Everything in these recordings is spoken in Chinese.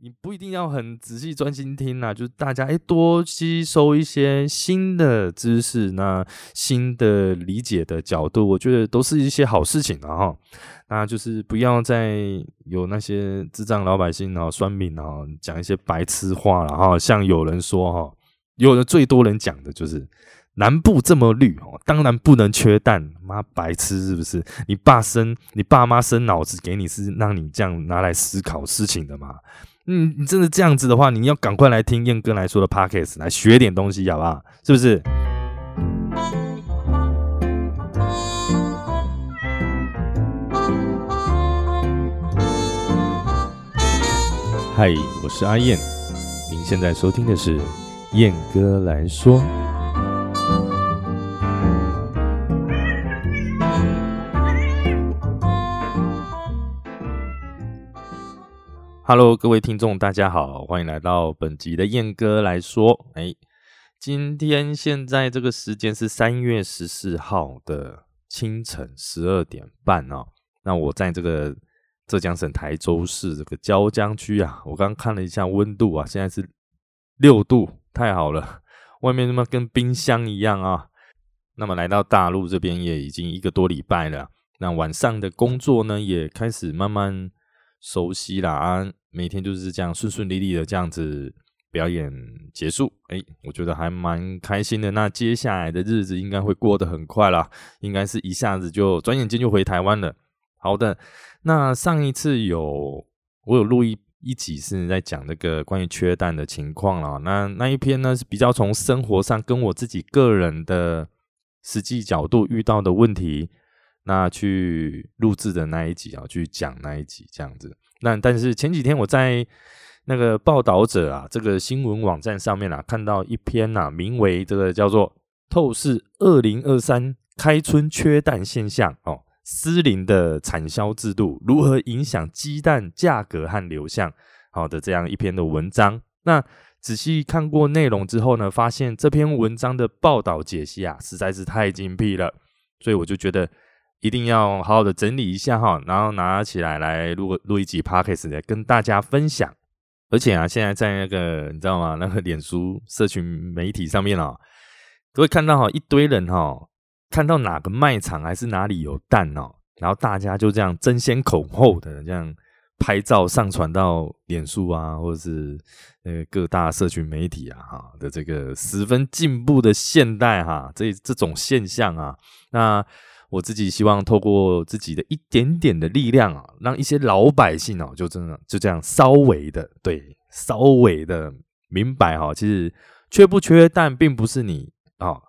你不一定要很仔细专心听啊，就是大家哎多吸收一些新的知识，那新的理解的角度，我觉得都是一些好事情啊哈。那就是不要再有那些智障老百姓啊、酸民啊讲一些白痴话了哈。像有人说哈，有的最多人讲的就是南部这么绿哦，当然不能缺蛋，妈白痴是不是？你爸生你爸妈生脑子给你是让你这样拿来思考事情的吗？嗯，你真的这样子的话，你要赶快来听燕哥来说的 podcast，来学点东西，好不好？是不是？嗨，我是阿燕，您现在收听的是燕哥来说。Hello，各位听众，大家好，欢迎来到本集的燕哥来说。哎，今天现在这个时间是三月十四号的清晨十二点半哦。那我在这个浙江省台州市这个椒江区啊，我刚看了一下温度啊，现在是六度，太好了，外面他妈跟冰箱一样啊。那么来到大陆这边也已经一个多礼拜了，那晚上的工作呢也开始慢慢熟悉了啊。每天就是这样顺顺利利的这样子表演结束，哎，我觉得还蛮开心的。那接下来的日子应该会过得很快啦，应该是一下子就转眼间就回台湾了。好的，那上一次有我有录一一集是在讲那个关于缺蛋的情况了。那那一篇呢是比较从生活上跟我自己个人的实际角度遇到的问题，那去录制的那一集啊，去讲那一集这样子。那但是前几天我在那个报道者啊这个新闻网站上面啊看到一篇呐，名为这个叫做《透视二零二三开春缺蛋现象》哦，私林的产销制度如何影响鸡蛋价格和流向好的这样一篇的文章。那仔细看过内容之后呢，发现这篇文章的报道解析啊实在是太精辟了，所以我就觉得。一定要好好的整理一下哈，然后拿起来来录录一集 podcast 来跟大家分享。而且啊，现在在那个你知道吗？那个脸书社群媒体上面哦，都会看到哈一堆人哈，看到哪个卖场还是哪里有蛋哦，然后大家就这样争先恐后的这样拍照上传到脸书啊，或者是呃各大社群媒体啊哈的这个十分进步的现代哈这这种现象啊，那。我自己希望透过自己的一点点的力量啊，让一些老百姓哦，就真的就这样稍微的对，稍微的明白哈，其实缺不缺蛋，并不是你啊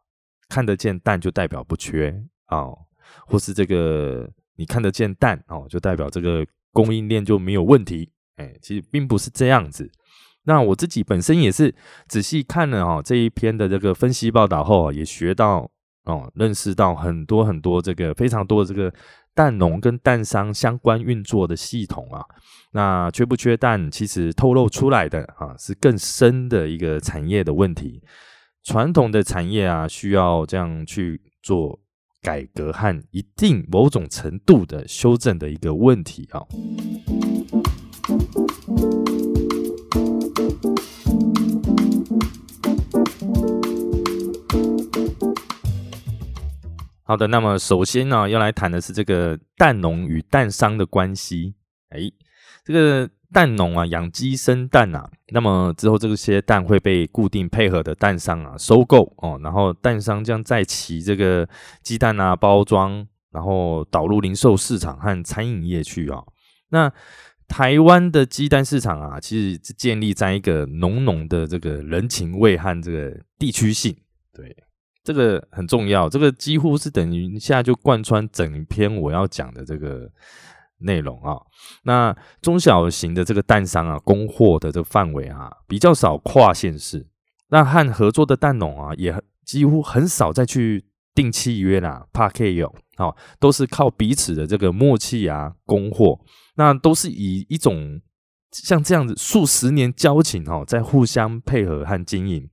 看得见蛋就代表不缺啊，或是这个你看得见蛋哦，就代表这个供应链就没有问题，哎，其实并不是这样子。那我自己本身也是仔细看了哈这一篇的这个分析报道后，也学到。哦，认识到很多很多这个非常多的这个蛋农跟蛋商相关运作的系统啊，那缺不缺蛋，其实透露出来的啊是更深的一个产业的问题。传统的产业啊，需要这样去做改革和一定某种程度的修正的一个问题啊。好的，那么首先呢，要来谈的是这个蛋农与蛋商的关系。哎，这个蛋农啊，养鸡生蛋啊，那么之后这些蛋会被固定配合的蛋商啊收购哦，然后蛋商将在其这个鸡蛋啊包装，然后导入零售市场和餐饮业去啊。那台湾的鸡蛋市场啊，其实是建立在一个浓浓的这个人情味和这个地区性，对。这个很重要，这个几乎是等于一下就贯穿整篇我要讲的这个内容啊。那中小型的这个蛋商啊，供货的这个范围啊，比较少跨县市。那和合作的蛋农啊，也几乎很少再去订契约啦，怕 K 有哦，都是靠彼此的这个默契啊，供货。那都是以一种像这样子数十年交情哦，在互相配合和经营。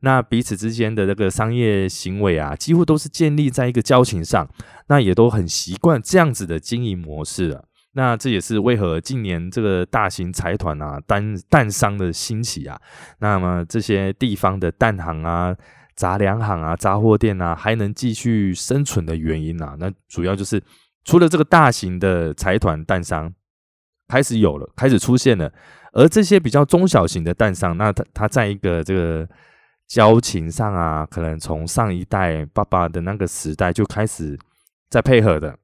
那彼此之间的这个商业行为啊，几乎都是建立在一个交情上，那也都很习惯这样子的经营模式了。那这也是为何近年这个大型财团啊、蛋蛋商的兴起啊，那么这些地方的蛋行啊、杂粮行啊、杂货店啊，还能继续生存的原因啊，那主要就是除了这个大型的财团蛋商开始有了，开始出现了，而这些比较中小型的蛋商，那它它在一个这个交情上啊，可能从上一代爸爸的那个时代就开始在配合的。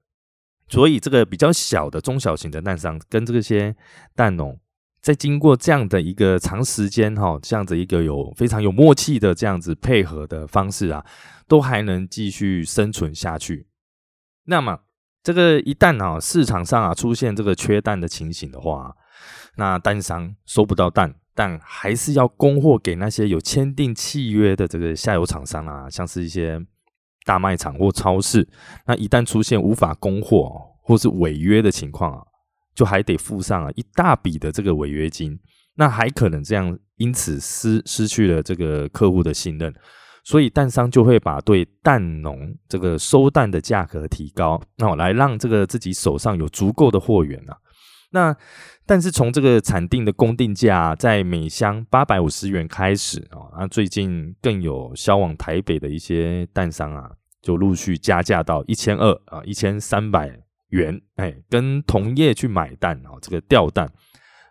所以，这个比较小的中小型的蛋商跟这些蛋农，在经过这样的一个长时间哈，这样子一个有非常有默契的这样子配合的方式啊，都还能继续生存下去。那么，这个一旦啊市场上啊出现这个缺蛋的情形的话，那蛋商收不到蛋，但还是要供货给那些有签订契约的这个下游厂商啊，像是一些。大卖场或超市，那一旦出现无法供货或是违约的情况啊，就还得付上啊一大笔的这个违约金，那还可能这样因此失失去了这个客户的信任，所以蛋商就会把对蛋农这个收蛋的价格提高，那来让这个自己手上有足够的货源啊。那但是从这个产定的公定价在每箱八百五十元开始啊，那最近更有销往台北的一些蛋商啊，就陆续加价到一千二啊，一千三百元，哎，跟同业去买蛋啊，这个吊蛋，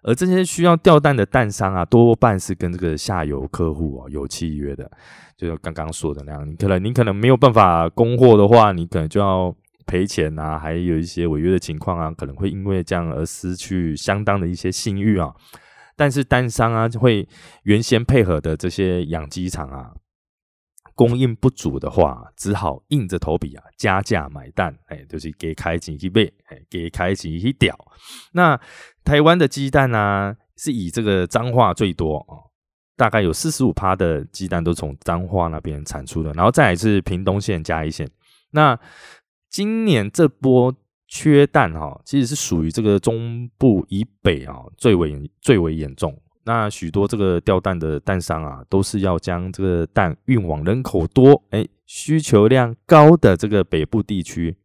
而这些需要吊蛋的蛋商啊，多半是跟这个下游客户啊有契约的，就刚刚说的那样，你可能你可能没有办法供货的话，你可能就要。赔钱啊，还有一些违约的情况啊，可能会因为这样而失去相当的一些信誉啊。但是单商啊，会原先配合的这些养鸡场啊，供应不足的话，只好硬着头皮啊加价买蛋，哎，就是给开几一倍，哎，给开几一屌。那台湾的鸡蛋呢，是以这个彰化最多啊，大概有四十五趴的鸡蛋都从彰化那边产出的，然后再来是屏东县嘉义县，那。今年这波缺蛋哈，其实是属于这个中部以北啊最为最为严重。那许多这个掉蛋的蛋商啊，都是要将这个蛋运往人口多、哎需求量高的这个北部地区。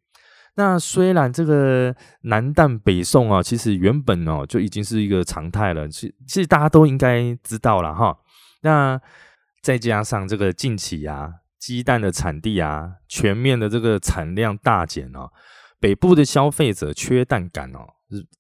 那虽然这个南蛋北送啊，其实原本哦就已经是一个常态了，其其实大家都应该知道了哈。那再加上这个近期啊。鸡蛋的产地啊，全面的这个产量大减哦，北部的消费者缺蛋感哦，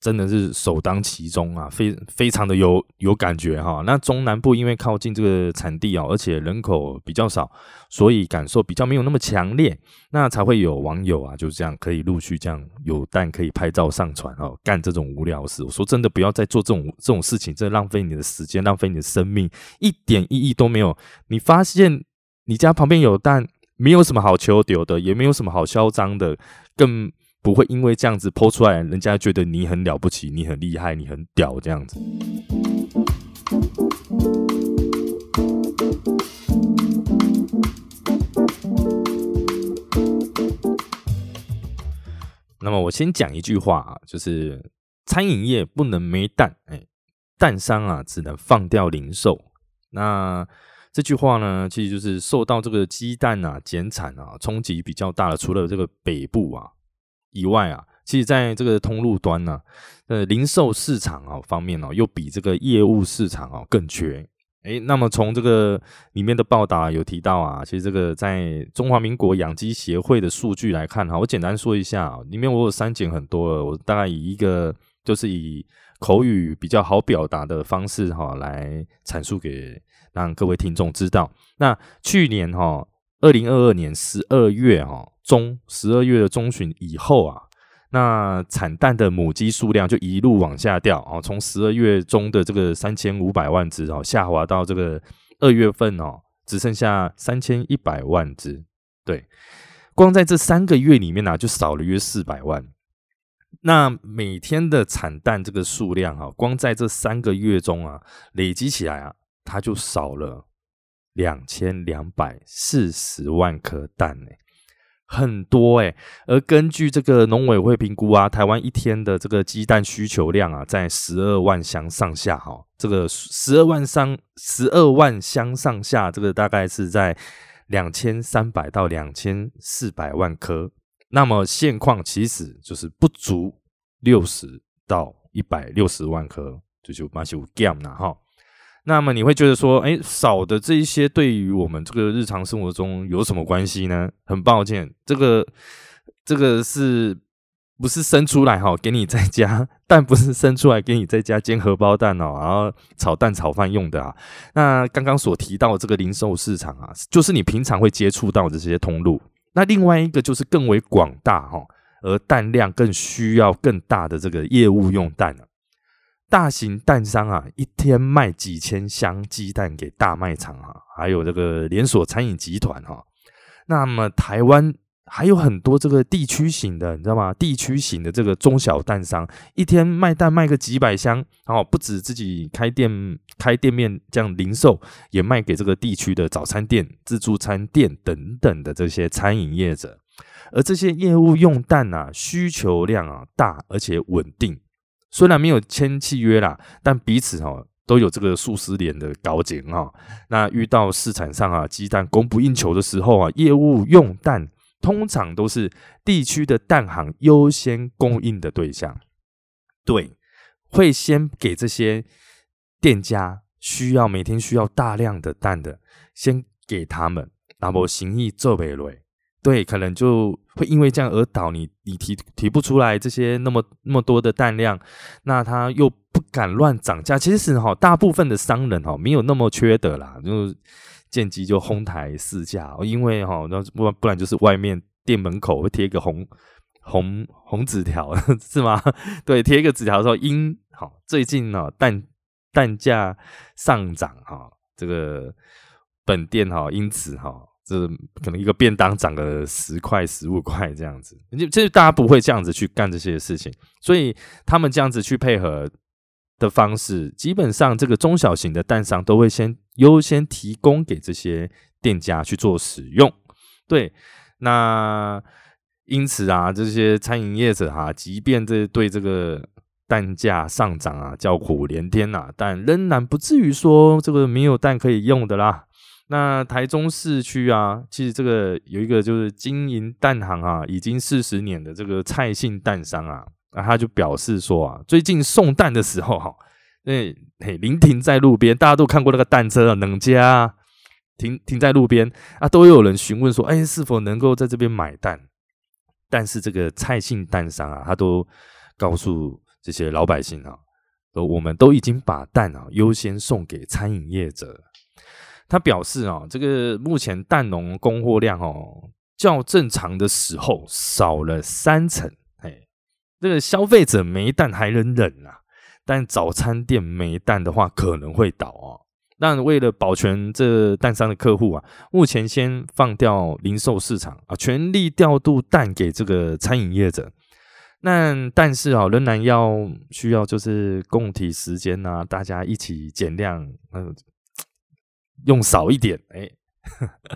真的是首当其冲啊，非非常的有有感觉哈。那中南部因为靠近这个产地哦，而且人口比较少，所以感受比较没有那么强烈，那才会有网友啊，就这样可以陆续这样有蛋可以拍照上传哦，干这种无聊事。我说真的，不要再做这种这种事情，这浪费你的时间，浪费你的生命，一点意义都没有。你发现。你家旁边有蛋，没有什么好求丢的，也没有什么好嚣张的，更不会因为这样子剖出来，人家觉得你很了不起，你很厉害，你很屌这样子。那么我先讲一句话啊，就是餐饮业不能没蛋，哎，蛋商啊只能放掉零售。那这句话呢，其实就是受到这个鸡蛋啊减产啊冲击比较大的，除了这个北部啊以外啊，其实在这个通路端呢，呃，零售市场啊方面哦，又比这个业务市场啊更缺。诶，那么从这个里面的报道有提到啊，其实这个在中华民国养鸡协会的数据来看哈，我简单说一下，里面我有删减很多了，我大概以一个就是以口语比较好表达的方式哈来阐述给。让各位听众知道，那去年哈，二零二二年十二月哈中，十二月的中旬以后啊，那产蛋的母鸡数量就一路往下掉啊，从十二月中的这个三千五百万只哦，下滑到这个二月份哦，只剩下三千一百万只。对，光在这三个月里面呢，就少了约四百万。那每天的产蛋这个数量哈，光在这三个月中啊，累积起来啊。它就少了两千两百四十万颗蛋呢，很多诶。而根据这个农委会评估啊，台湾一天的这个鸡蛋需求量啊，在十二万箱上下哈。这个十二万箱，十二万箱上下，这个大概是在两千三百到两千四百万颗。那么现况其实就是不足六十到一百六十万颗，就就马修 gam 了哈。那么你会觉得说，哎，少的这一些对于我们这个日常生活中有什么关系呢？很抱歉，这个这个是不是生出来哈，给你在家 蛋不是生出来给你在家煎荷包蛋哦，然后炒蛋炒饭用的啊？那刚刚所提到的这个零售市场啊，就是你平常会接触到的这些通路。那另外一个就是更为广大哈，而蛋量更需要更大的这个业务用蛋了。大型蛋商啊，一天卖几千箱鸡蛋给大卖场啊，还有这个连锁餐饮集团哈。那么台湾还有很多这个地区型的，你知道吗？地区型的这个中小蛋商，一天卖蛋卖个几百箱，然后不止自己开店开店面这样零售，也卖给这个地区的早餐店、自助餐店等等的这些餐饮业者。而这些业务用蛋啊，需求量啊大，而且稳定。虽然没有签契约啦，但彼此哈都有这个数十年的交情哈。那遇到市场上啊鸡蛋供不应求的时候啊，业务用蛋通常都是地区的蛋行优先供应的对象。对，会先给这些店家需要每天需要大量的蛋的，先给他们，然后行意做不累。对，可能就会因为这样而倒，你你提提不出来这些那么那么多的蛋量，那他又不敢乱涨价。其实哈，大部分的商人哈没有那么缺德啦，就见机就哄抬市价，因为哈那不不然就是外面店门口会贴个红红红纸条 是吗？对，贴一个纸条说因好最近呢蛋蛋价上涨哈，这个本店哈因此哈。这可能一个便当涨个十块、十五块这样子，就这大家不会这样子去干这些事情，所以他们这样子去配合的方式，基本上这个中小型的蛋商都会先优先提供给这些店家去做使用。对，那因此啊，这些餐饮业者哈，即便这对这个蛋价上涨啊叫苦连天呐，但仍然不至于说这个没有蛋可以用的啦。那台中市区啊，其实这个有一个就是经营蛋行啊，已经四十年的这个蔡姓蛋商啊，那他就表示说啊，最近送蛋的时候哈，那嘿临停在路边，大家都看过那个蛋车啊，能家停停在路边啊，都有人询问说，哎，是否能够在这边买蛋？但是这个蔡姓蛋商啊，他都告诉这些老百姓啊，说我们都已经把蛋啊优先送给餐饮业者。他表示啊，这个目前蛋农供货量哦，较正常的时候少了三成。哎，这个消费者没蛋还能忍啊，但早餐店没蛋的话可能会倒啊。但为了保全这蛋商的客户啊，目前先放掉零售市场啊，全力调度蛋给这个餐饮业者。那但是啊，仍然要需要就是供体时间啊，大家一起减量嗯。用少一点，哎，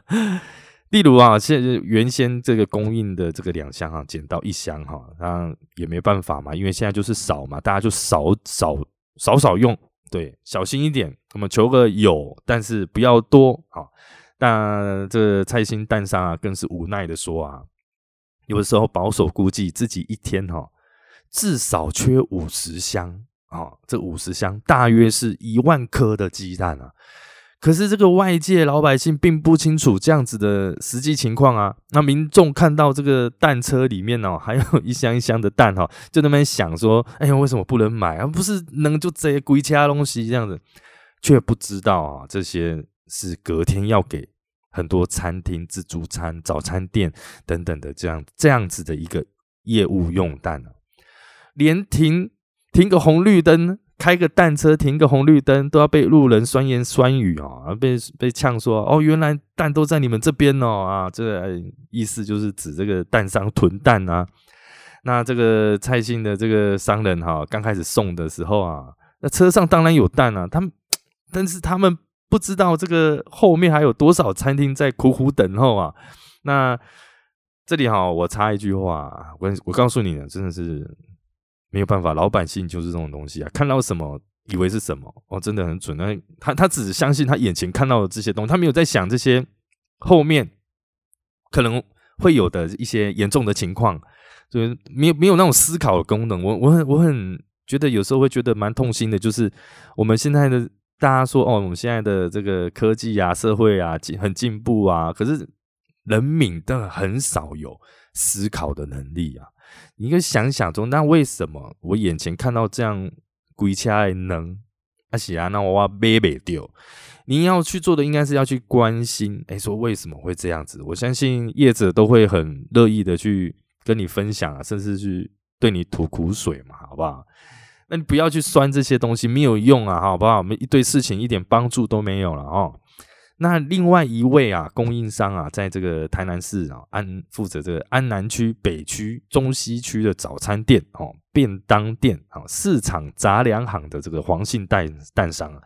例如啊，现在原先这个供应的这个两箱啊，减到一箱哈，那也没办法嘛，因为现在就是少嘛，大家就少少少少用，对，小心一点，我们求个有，但是不要多啊。那这蔡心蛋商啊，更是无奈的说啊，有的时候保守估计自己一天哈，至少缺五十箱啊，这五十箱大约是一万颗的鸡蛋啊。可是这个外界老百姓并不清楚这样子的实际情况啊。那民众看到这个蛋车里面哦，还有一箱一箱的蛋哈，就那边想说：“哎呀，为什么不能买啊？不是能就这些归其他东西这样子，却不知道啊，这些是隔天要给很多餐厅、自助餐、早餐店等等的这样这样子的一个业务用蛋啊，连停停个红绿灯。”开个蛋车停个红绿灯都要被路人酸言酸语啊，被被呛说哦，原来蛋都在你们这边哦啊，这意思就是指这个蛋商囤蛋啊。那这个蔡姓的这个商人哈，刚开始送的时候啊，那车上当然有蛋啊，他们但是他们不知道这个后面还有多少餐厅在苦苦等候啊。那这里哈，我插一句话，我我告诉你呢，真的是。没有办法，老百姓就是这种东西啊！看到什么以为是什么哦，真的很准。那他他只相信他眼前看到的这些东西，他没有在想这些后面可能会有的一些严重的情况，就是没有没有那种思考的功能。我我很我很觉得有时候会觉得蛮痛心的，就是我们现在的大家说哦，我们现在的这个科技啊、社会啊很进步啊，可是人民的很少有思考的能力啊。你应该想想中，那为什么我眼前看到这样鬼差能阿喜啊，那我哇背背丢？你要去做的应该是要去关心，哎，说为什么会这样子？我相信业者都会很乐意的去跟你分享啊，甚至去对你吐苦水嘛，好不好？那你不要去酸这些东西，没有用啊，好不好？我们一对事情一点帮助都没有了哦。那另外一位啊，供应商啊，在这个台南市啊，安负责这个安南区、北区、中西区的早餐店哦，便当店啊，市场杂粮行的这个黄姓代蛋商，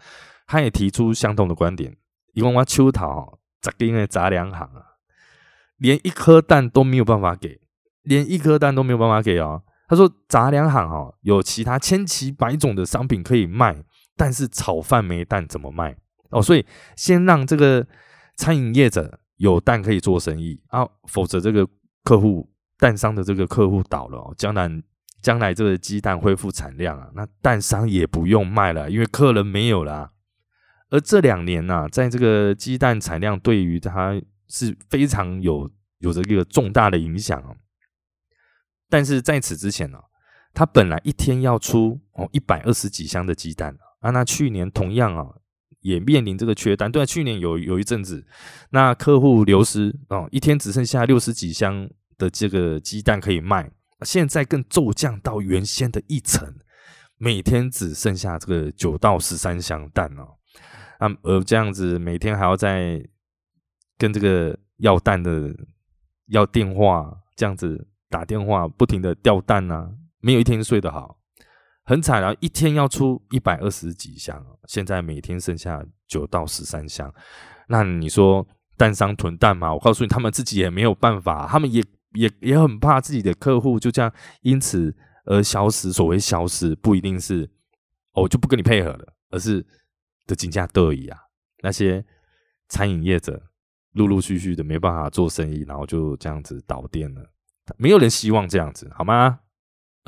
他也提出相同的观点。一共我秋桃杂丁的杂粮行啊，连一颗蛋都没有办法给，连一颗蛋都没有办法给哦。他说杂粮行哈，有其他千奇百种的商品可以卖，但是炒饭没蛋怎么卖？哦，所以先让这个餐饮业者有蛋可以做生意啊，否则这个客户蛋商的这个客户倒了，将来将来这个鸡蛋恢复产量啊，那蛋商也不用卖了，因为客人没有了。而这两年呢，在这个鸡蛋产量对于它是非常有有着一个重大的影响啊。但是在此之前呢，它本来一天要出哦一百二十几箱的鸡蛋啊，那去年同样啊。也面临这个缺单，对，去年有有一阵子，那客户流失哦，一天只剩下六十几箱的这个鸡蛋可以卖，现在更骤降到原先的一成，每天只剩下这个九到十三箱蛋哦，那而这样子每天还要在跟这个要蛋的要电话，这样子打电话不停的掉蛋啊，没有一天睡得好。很惨啊！一天要出一百二十几箱，现在每天剩下九到十三箱。那你说蛋商囤蛋吗？我告诉你，他们自己也没有办法，他们也也也很怕自己的客户就这样因此而消失。所谓消失，不一定是哦就不跟你配合了，而是的金价得已啊。那些餐饮业者陆陆续续的没办法做生意，然后就这样子倒店了。没有人希望这样子，好吗？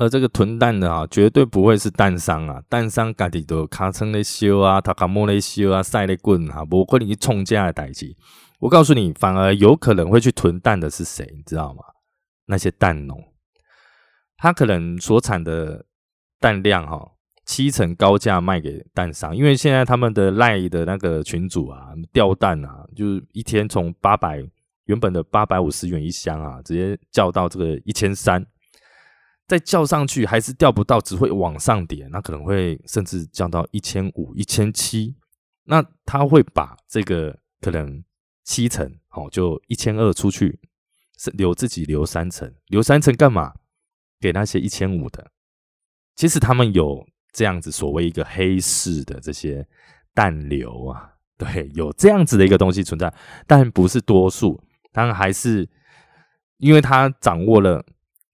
而这个囤蛋的啊，绝对不会是蛋商啊，蛋商家己都卡称咧修啊，他卡莫咧修啊，晒咧滚哈，不可能去冲价的代志。我告诉你，反而有可能会去囤蛋的是谁，你知道吗？那些蛋农，他可能所产的蛋量哈，七成高价卖给蛋商，因为现在他们的赖的那个群主啊，掉蛋啊，就是一天从八百原本的八百五十元一箱啊，直接叫到这个一千三。再叫上去还是调不到，只会往上叠，那可能会甚至降到一千五、一千七，那他会把这个可能七成，好就一千二出去，留自己留三成，留三成干嘛？给那些一千五的。其实他们有这样子所谓一个黑市的这些淡流啊，对，有这样子的一个东西存在，但不是多数，当然还是因为他掌握了。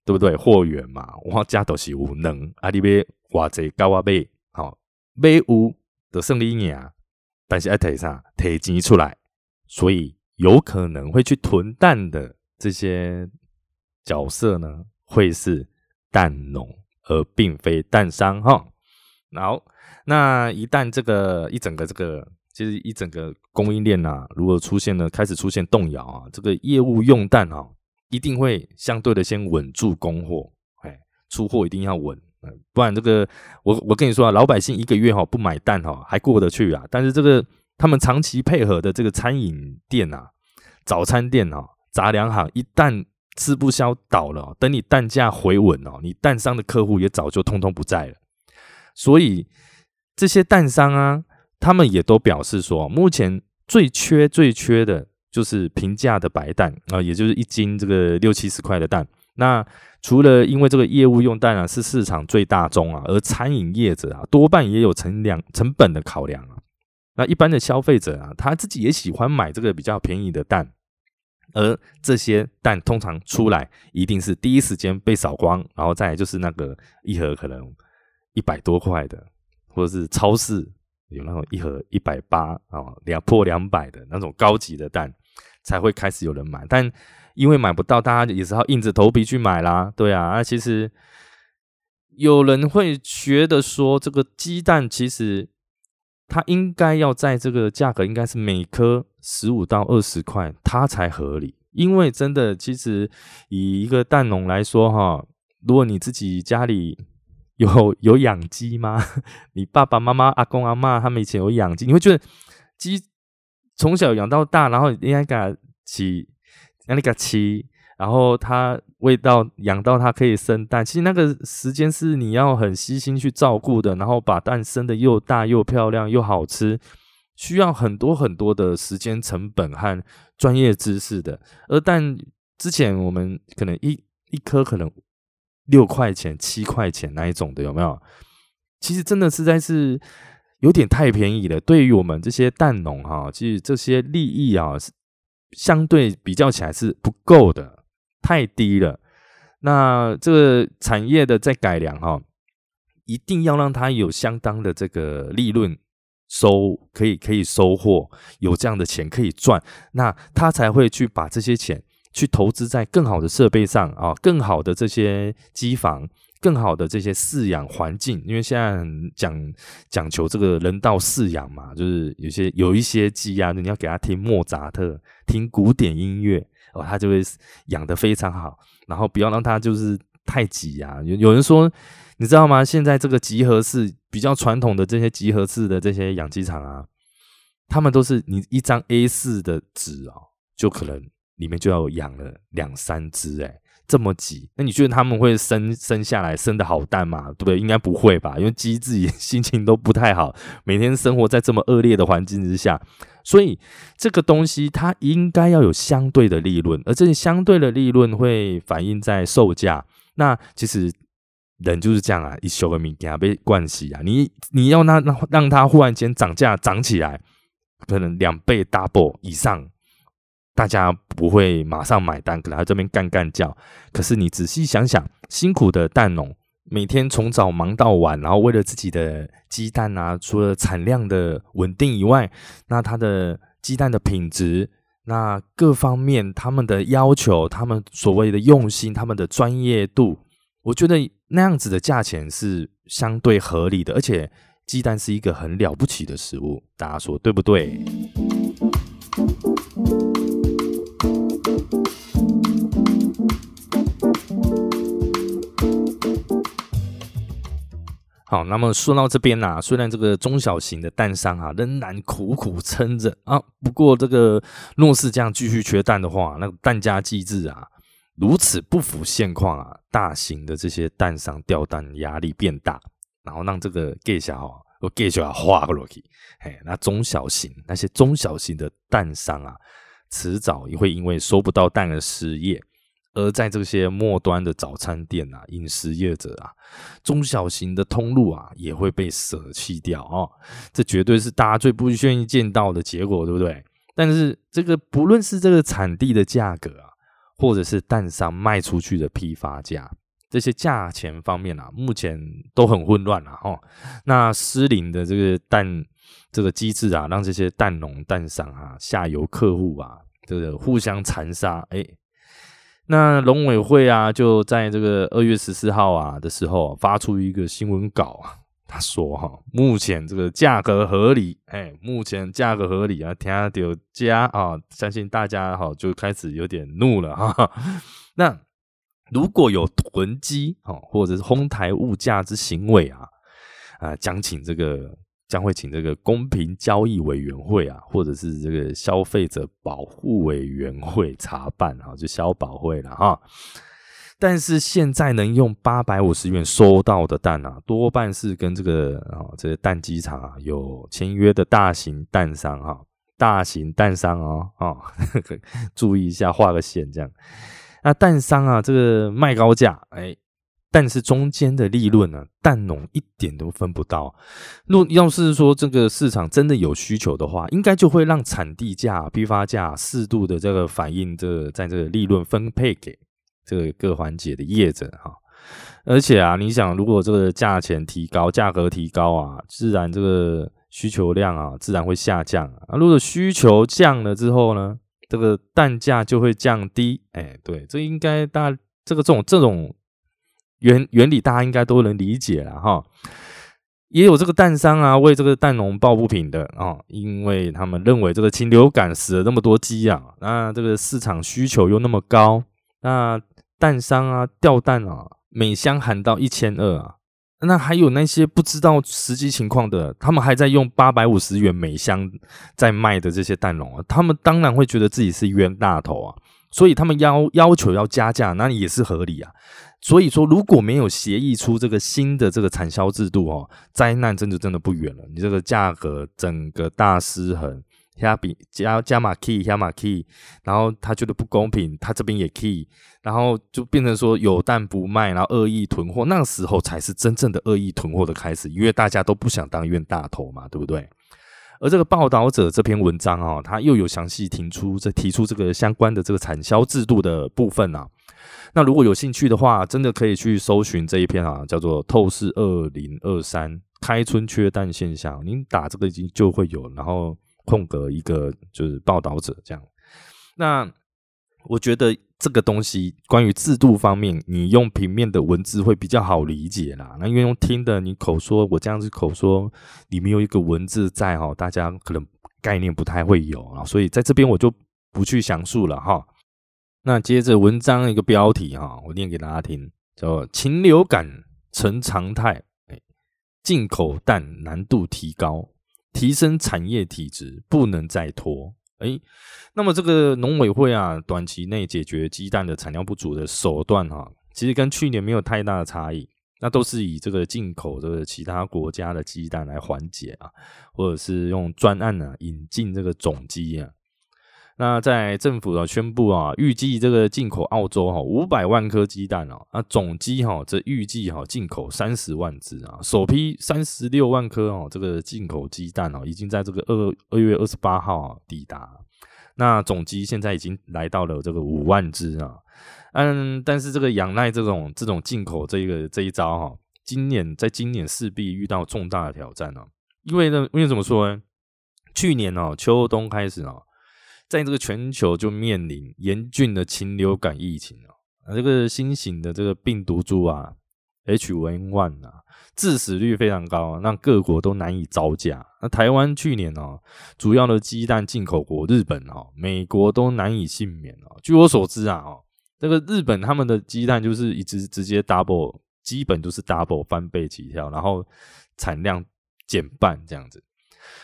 对不对？货源嘛，我家都是有能，啊，你别话这高啊买，好买有的胜利赢，但是爱提啥提钱出来，所以有可能会去囤蛋的这些角色呢，会是蛋农，而并非蛋商哈。好，那一旦这个一整个这个，其实一整个供应链啊，如果出现了开始出现动摇啊，这个业务用蛋啊。一定会相对的先稳住供货，哎，出货一定要稳，不然这个我我跟你说啊，老百姓一个月哈不买蛋哈还过得去啊，但是这个他们长期配合的这个餐饮店啊、早餐店啊、杂粮行，一旦吃不消倒了，等你蛋价回稳哦，你蛋商的客户也早就通通不在了。所以这些蛋商啊，他们也都表示说，目前最缺最缺的。就是平价的白蛋啊，也就是一斤这个六七十块的蛋。那除了因为这个业务用蛋啊是市场最大宗啊，而餐饮业者啊多半也有成两成本的考量啊。那一般的消费者啊，他自己也喜欢买这个比较便宜的蛋，而这些蛋通常出来一定是第一时间被扫光，然后再就是那个一盒可能一百多块的，或者是超市有那种一盒一百八啊两破两百的那种高级的蛋。才会开始有人买，但因为买不到，大家也是要硬着头皮去买啦。对啊，那其实有人会觉得说，这个鸡蛋其实它应该要在这个价格，应该是每颗十五到二十块，它才合理。因为真的，其实以一个蛋农来说，哈，如果你自己家里有有养鸡吗？你爸爸妈妈、阿公阿妈他们以前有养鸡，你会觉得鸡从小养到大，然后应该给它起，让你给它起。然后它喂到养到它可以生蛋，其实那个时间是你要很细心去照顾的，然后把蛋生的又大又漂亮又好吃，需要很多很多的时间成本和专业知识的。而蛋之前我们可能一一颗可能六块钱七块钱那一种的有没有？其实真的实在是有点太便宜了。对于我们这些蛋农哈，其实这些利益啊是相对比较起来是不够的。太低了，那这个产业的在改良哈，一定要让它有相当的这个利润收，可以可以收获，有这样的钱可以赚，那他才会去把这些钱去投资在更好的设备上啊，更好的这些机房，更好的这些饲养环境，因为现在讲讲求这个人道饲养嘛，就是有些有一些鸡啊，你要给它听莫扎特，听古典音乐。哦，它就会养的非常好，然后不要让它就是太挤啊。有有人说，你知道吗？现在这个集合式比较传统的这些集合式的这些养鸡场啊，他们都是你一张 A 四的纸哦，就可能里面就要养了两三只哎。这么挤，那你觉得他们会生生下来生的好蛋吗？对不对？应该不会吧，因为鸡自己心情都不太好，每天生活在这么恶劣的环境之下，所以这个东西它应该要有相对的利润，而这些相对的利润会反映在售价。那其实人就是这样啊，一修个米给他被惯洗啊，你你要那让让他忽然间涨价涨起来，可能两倍 double 以上。大家不会马上买单，可能在这边干干叫。可是你仔细想想，辛苦的蛋农每天从早忙到晚，然后为了自己的鸡蛋啊，除了产量的稳定以外，那他的鸡蛋的品质，那各方面他们的要求，他们所谓的用心，他们的专业度，我觉得那样子的价钱是相对合理的。而且鸡蛋是一个很了不起的食物，大家说对不对？好，那么说到这边呐，虽然这个中小型的蛋商啊仍然苦苦撑着啊，不过这个若是这样继续缺蛋的话，那个蛋价机制啊如此不符现况啊，大型的这些蛋商掉蛋压力变大，然后让这个 G 小啊，我 G 小要花个落去，嘿，那中小型那些中小型的蛋商啊，迟早也会因为收不到蛋而失业。而在这些末端的早餐店啊、饮食业者啊、中小型的通路啊，也会被舍弃掉哦。这绝对是大家最不愿意见到的结果，对不对？但是这个不论是这个产地的价格啊，或者是蛋商卖出去的批发价，这些价钱方面啊，目前都很混乱了哈。那失灵的这个蛋这个机制啊，让这些蛋农、蛋商啊、下游客户啊，这个互相残杀，哎。那农委会啊，就在这个二月十四号啊的时候发出一个新闻稿啊，他说哈，目前这个价格合理，哎，目前价格合理啊，听到加啊，相信大家哈就开始有点怒了哈。那如果有囤积哦，或者是哄抬物价之行为啊，啊，将请这个。将会请这个公平交易委员会啊，或者是这个消费者保护委员会查办啊，就消保会了哈。但是现在能用八百五十元收到的蛋啊，多半是跟这个啊这个蛋鸡场啊有签约的大型蛋商哈，大型蛋商哦哦，注意一下画个线这样。那蛋商啊，这个卖高价哎。但是中间的利润呢，蛋农一点都分不到。若要是说这个市场真的有需求的话，应该就会让产地价、批发价适度的这个反映这在这个利润分配给这个各环节的业者哈。而且啊，你想，如果这个价钱提高，价格提高啊，自然这个需求量啊，自然会下降啊。如果需求降了之后呢，这个蛋价就会降低。哎，对，这应该大这个这种这种。原原理大家应该都能理解了哈。也有这个蛋商啊，为这个蛋农抱不平的啊，因为他们认为这个禽流感死了那么多鸡啊，那这个市场需求又那么高，那蛋商啊掉蛋啊，每箱喊到一千二啊，那还有那些不知道实际情况的，他们还在用八百五十元每箱在卖的这些蛋农啊，他们当然会觉得自己是冤大头啊，所以他们要要求要加价，那也是合理啊。所以说，如果没有协议出这个新的这个产销制度哦，灾难真的真的不远了。你这个价格整个大失衡，加比加加码 key 加码 key，然后他觉得不公平，他这边也 key，然后就变成说有蛋不卖，然后恶意囤货，那个时候才是真正的恶意囤货的开始，因为大家都不想当冤大头嘛，对不对？而这个报道者这篇文章啊，他又有详细提出这提出这个相关的这个产销制度的部分啊。那如果有兴趣的话，真的可以去搜寻这一篇啊，叫做《透视二零二三开春缺蛋现象》，您打这个已经就会有，然后空格一个就是报道者这样。那我觉得这个东西关于制度方面，你用平面的文字会比较好理解啦。那因为用听的，你口说，我这样子口说，里面有一个文字在哈，大家可能概念不太会有啊，所以在这边我就不去详述了哈。那接着文章一个标题哈，我念给大家听，叫“禽流感成常态”，哎，进口蛋难度提高，提升产业体质，不能再拖。哎，那么这个农委会啊，短期内解决鸡蛋的产量不足的手段哈，其实跟去年没有太大的差异，那都是以这个进口这个其他国家的鸡蛋来缓解啊，或者是用专案呢引进这个种鸡啊。那在政府啊宣布啊，预计这个进口澳洲哈五百万颗鸡蛋哦，那总鸡哈这预计哈进口三十万只啊，首批三十六万颗哦，这个进口鸡蛋哦，已经在这个二二月二十八号抵达，那总鸡现在已经来到了这个五万只啊，嗯，但是这个仰赖这种这种进口这个这一招哈，今年在今年势必遇到重大的挑战哦，因为呢，因为怎么说呢？去年哦秋冬开始哦。在这个全球就面临严峻的禽流感疫情啊，这个新型的这个病毒株啊，H1N1 啊，致死率非常高啊，让各国都难以招架。那台湾去年哦，主要的鸡蛋进口国日本哦、美国都难以幸免哦。据我所知啊，哦，这个日本他们的鸡蛋就是一直直接 double，基本都是 double 翻倍起跳，然后产量减半这样子。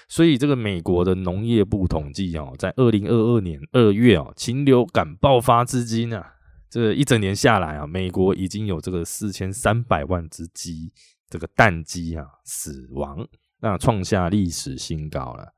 所以，这个美国的农业部统计哦，在二零二二年二月哦，禽流感爆发至今啊，这一整年下来啊，美国已经有这个四千三百万只鸡，这个蛋鸡啊死亡，那创下历史新高了。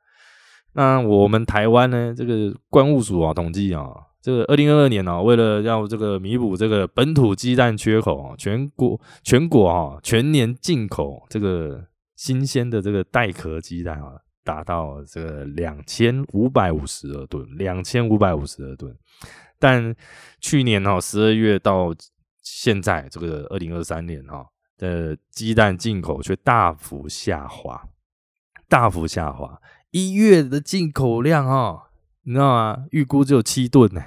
那我们台湾呢，这个关务署啊统计啊，这个二零二二年呢，为了要这个弥补这个本土鸡蛋缺口啊，全国全国啊全年进口这个新鲜的这个带壳鸡蛋啊。达到这个两千五百五十二吨，两千五百五十二吨。但去年哈十二月到现在这个二零二三年哈的鸡蛋进口却大幅下滑，大幅下滑。一月的进口量哈，你知道吗？预估只有七吨呢，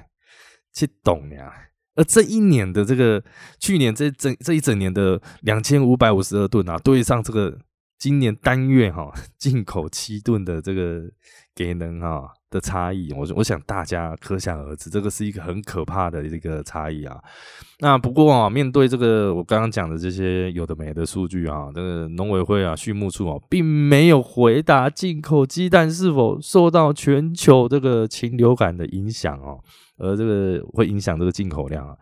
七懂呀。而这一年的这个去年这整这一整年的两千五百五十二吨啊，对上这个。今年单月哈 进口七吨的这个给能哈的差异，我我想大家可想而知，这个是一个很可怕的这个差异啊。那不过啊，面对这个我刚刚讲的这些有的没的数据啊，这个农委会啊畜牧处啊，并没有回答进口鸡蛋是否受到全球这个禽流感的影响哦，而这个会影响这个进口量啊。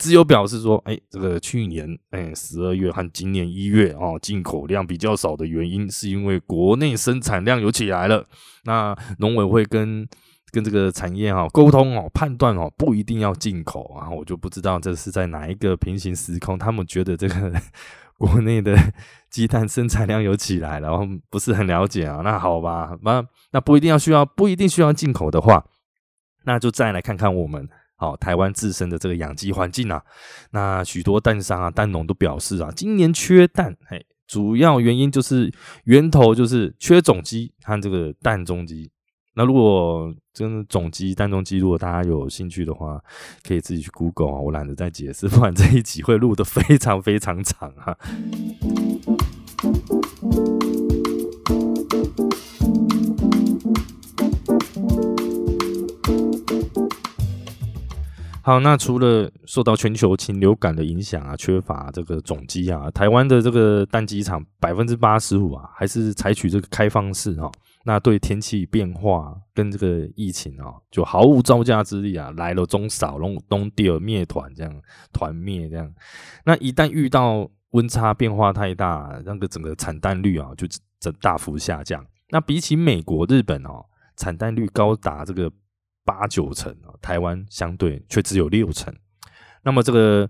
只有表示说，哎，这个去年哎十二月和今年一月哦，进口量比较少的原因，是因为国内生产量有起来了。那农委会跟跟这个产业哈沟通哦，判断哦，不一定要进口啊。我就不知道这是在哪一个平行时空，他们觉得这个 国内的 鸡蛋生产量有起来，然后不是很了解啊。那好吧，那那不一定要需要，不一定需要进口的话，那就再来看看我们。好，台湾自身的这个养鸡环境啊，那许多蛋商啊、蛋农都表示啊，今年缺蛋，嘿，主要原因就是源头就是缺种鸡和这个蛋中鸡。那如果真的种鸡、蛋中鸡，如果大家有兴趣的话，可以自己去 Google 啊，我懒得再解释，不然这一集会录的非常非常长啊。好，那除了受到全球禽流感的影响啊，缺乏这个种鸡啊，台湾的这个蛋鸡场百分之八十五啊，还是采取这个开放式啊。那对天气变化跟这个疫情啊，就毫无招架之力啊，来了中少，龙东第二灭团这样团灭这样。那一旦遇到温差变化太大，那个整个产蛋率啊，就整大幅下降。那比起美国、日本哦，产蛋率高达这个。八九成啊，台湾相对却只有六成。那么这个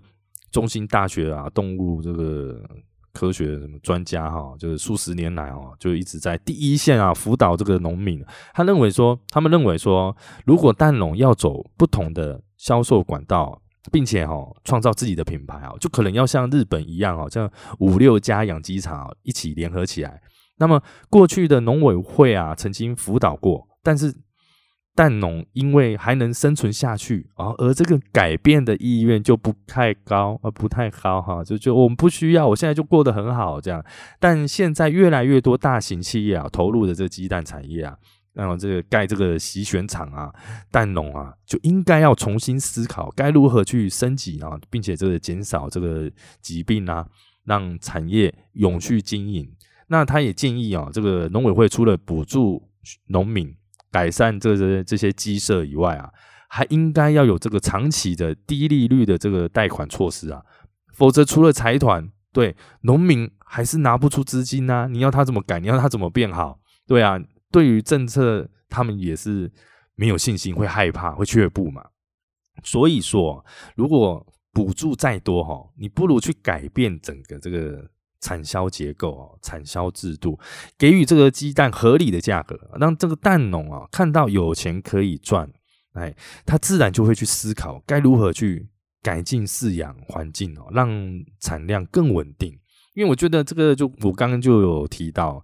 中心大学啊，动物这个科学什么专家哈，就是数十年来哦，就一直在第一线啊辅导这个农民。他认为说，他们认为说，如果蛋农要走不同的销售管道，并且哈创造自己的品牌啊，就可能要像日本一样哦，像五六家养鸡场一起联合起来。那么过去的农委会啊，曾经辅导过，但是。蛋农因为还能生存下去啊，而这个改变的意愿就不太高啊，不太高哈，就就我们不需要，我现在就过得很好这样。但现在越来越多大型企业啊投入的这个鸡蛋产业啊，然后这个盖这个洗选厂啊，蛋农啊就应该要重新思考该如何去升级啊，并且这个减少这个疾病啊，让产业永续经营。那他也建议啊，这个农委会除了补助农民。改善这些这些鸡舍以外啊，还应该要有这个长期的低利率的这个贷款措施啊，否则除了财团，对农民还是拿不出资金啊。你要他怎么改？你要他怎么变好？对啊，对于政策他们也是没有信心，会害怕，会却步嘛。所以说，如果补助再多哈，你不如去改变整个这个。产销结构哦，产销制度给予这个鸡蛋合理的价格，让这个蛋农啊看到有钱可以赚，哎，他自然就会去思考该如何去改进饲养环境哦，让产量更稳定。因为我觉得这个就我刚刚就有提到，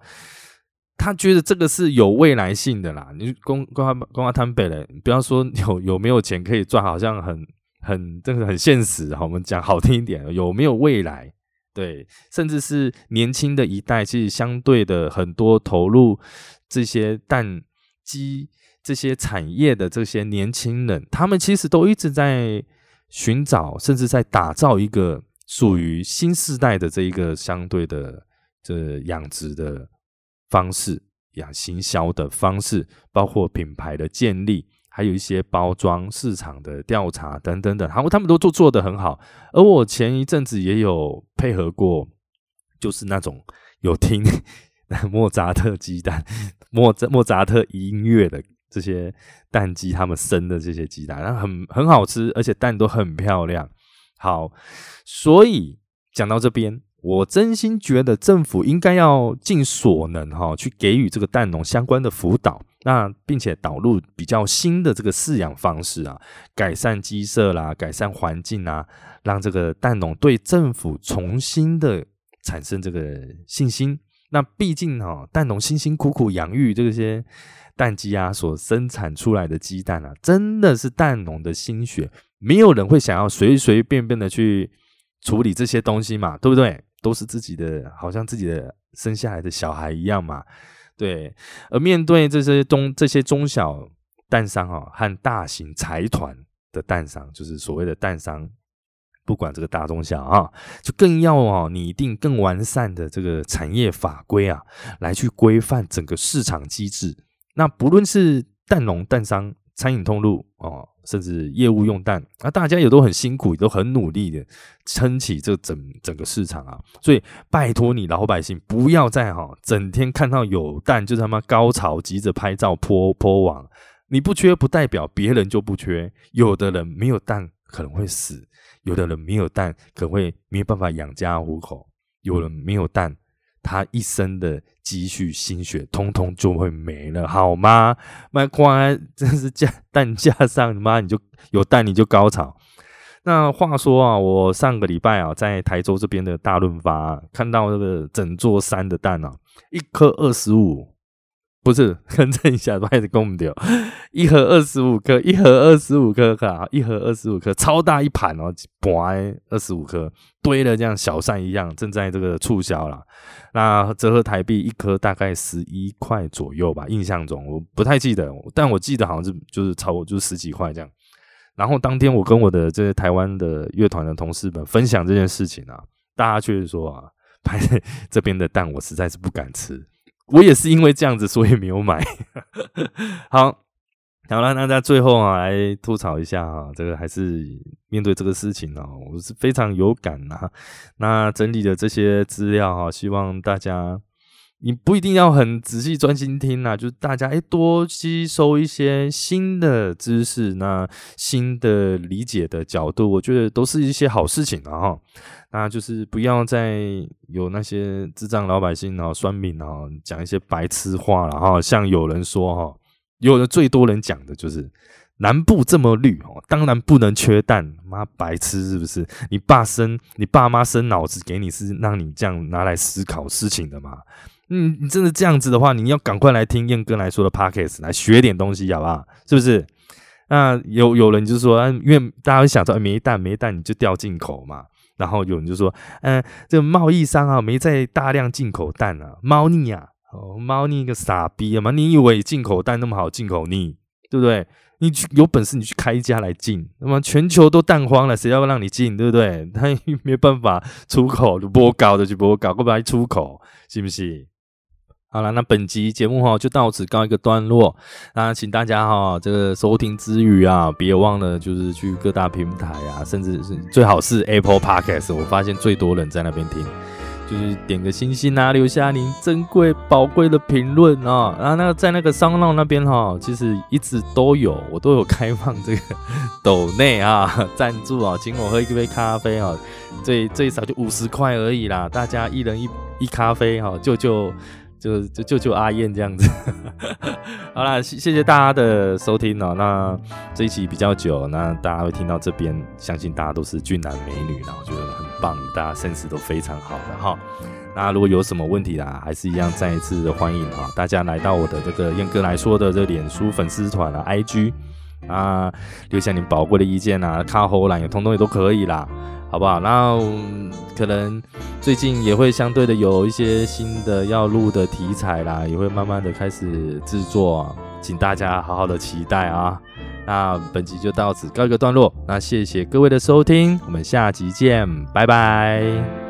他觉得这个是有未来性的啦。你公公阿公阿摊北嘞，不要说有有没有钱可以赚，好像很很这个很现实。好，我们讲好听一点，有没有未来？对，甚至是年轻的一代，其实相对的很多投入这些蛋鸡这些产业的这些年轻人，他们其实都一直在寻找，甚至在打造一个属于新时代的这一个相对的这养殖的方式、养行销的方式，包括品牌的建立。还有一些包装市场的调查等等等，然后他们都做做的很好。而我前一阵子也有配合过，就是那种有听 莫扎特鸡蛋、莫莫扎特音乐的这些蛋鸡，他们生的这些鸡蛋，然后很很好吃，而且蛋都很漂亮。好，所以讲到这边。我真心觉得政府应该要尽所能哈，去给予这个蛋农相关的辅导，那并且导入比较新的这个饲养方式啊，改善鸡舍啦，改善环境啊，让这个蛋农对政府重新的产生这个信心。那毕竟哈，蛋农辛辛苦苦养育这些蛋鸡啊，所生产出来的鸡蛋啊，真的是蛋农的心血，没有人会想要随随便便的去处理这些东西嘛，对不对？都是自己的，好像自己的生下来的小孩一样嘛，对。而面对这些中这些中小蛋商啊，和大型财团的蛋商，就是所谓的蛋商，不管这个大中小啊，就更要啊拟定更完善的这个产业法规啊，来去规范整个市场机制。那不论是蛋农、蛋商、餐饮通路哦。甚至业务用蛋啊，大家也都很辛苦，也都很努力的撑起这整整个市场啊。所以拜托你老百姓不要再哈，整天看到有蛋就他妈高潮，急着拍照泼泼网。你不缺不代表别人就不缺，有的人没有蛋可能会死，有的人没有蛋可能会没有办法养家糊口，有人没有蛋。他一生的积蓄心血，通通就会没了，好吗？卖瓜真是架蛋架上，妈你就有蛋你就高潮。那话说啊，我上个礼拜啊，在台州这边的大润发看到这个整座山的蛋啊，一颗二十五，不是，更正一下，不好意思，公不掉，一盒二十五颗，一盒二十五颗卡，一盒二十五颗，超大一盘哦，盘二十五颗，堆了这样小山一样，正在这个促销了。那折合台币一颗大概十一块左右吧，印象中我不太记得，但我记得好像是就是超就是十几块这样。然后当天我跟我的这些台湾的乐团的同事们分享这件事情啊，大家却是说啊，拍这边的蛋我实在是不敢吃，我也是因为这样子所以没有买。好，好了，那在最后啊来吐槽一下啊，这个还是面对这个事情啊，我是非常有感啊。那整理的这些资料啊，希望大家。你不一定要很仔细专心听呐，就是大家诶多吸收一些新的知识，那新的理解的角度，我觉得都是一些好事情啊哈。那就是不要再有那些智障老百姓啊、酸民啊讲一些白痴话了哈。像有人说哈，有的最多人讲的就是南部这么绿哦，当然不能缺蛋，妈白痴是不是？你爸生你爸妈生脑子给你是让你这样拿来思考事情的嘛？嗯，你真的这样子的话，你要赶快来听燕哥来说的 podcast，来学点东西，好不好？是不是？那有有人就说，因为大家会想说，没蛋没蛋，你就掉进口嘛。然后有人就说，嗯，这个贸易商啊，没在大量进口蛋啊，猫腻啊，哦，猫腻个傻逼啊嘛！你以为进口蛋那么好进口腻，对不对？你去有本事你去开一家来进，那么全球都蛋荒了，谁要让你进，对不对？他没办法出口，就播搞的就播搞，不来出口，是不是？好了，那本集节目哈就到此告一个段落。那请大家哈这个收听之余啊，别忘了就是去各大平台啊，甚至是最好是 Apple Podcast，我发现最多人在那边听，就是点个星星啊，留下您珍贵宝贵的评论啊。然后那个在那个商浪那边哈，其实一直都有，我都有开放这个 斗内啊 赞助啊，请我喝一杯咖啡啊，最最少就五十块而已啦，大家一人一一咖啡哈，就就。就就救救阿燕这样子，好啦，谢谢大家的收听哦。那这一期比较久，那大家会听到这边，相信大家都是俊男美女啦，我觉得很棒，大家身世都非常好的哈。那如果有什么问题啦，还是一样再一次的欢迎哈，大家来到我的这个燕哥来说的这脸书粉丝团啊，IG 啊，留下你宝贵的意见啊，卡后栏也通通也都可以啦。好不好？那可能最近也会相对的有一些新的要录的题材啦，也会慢慢的开始制作，请大家好好的期待啊！那本集就到此告一个段落，那谢谢各位的收听，我们下集见，拜拜。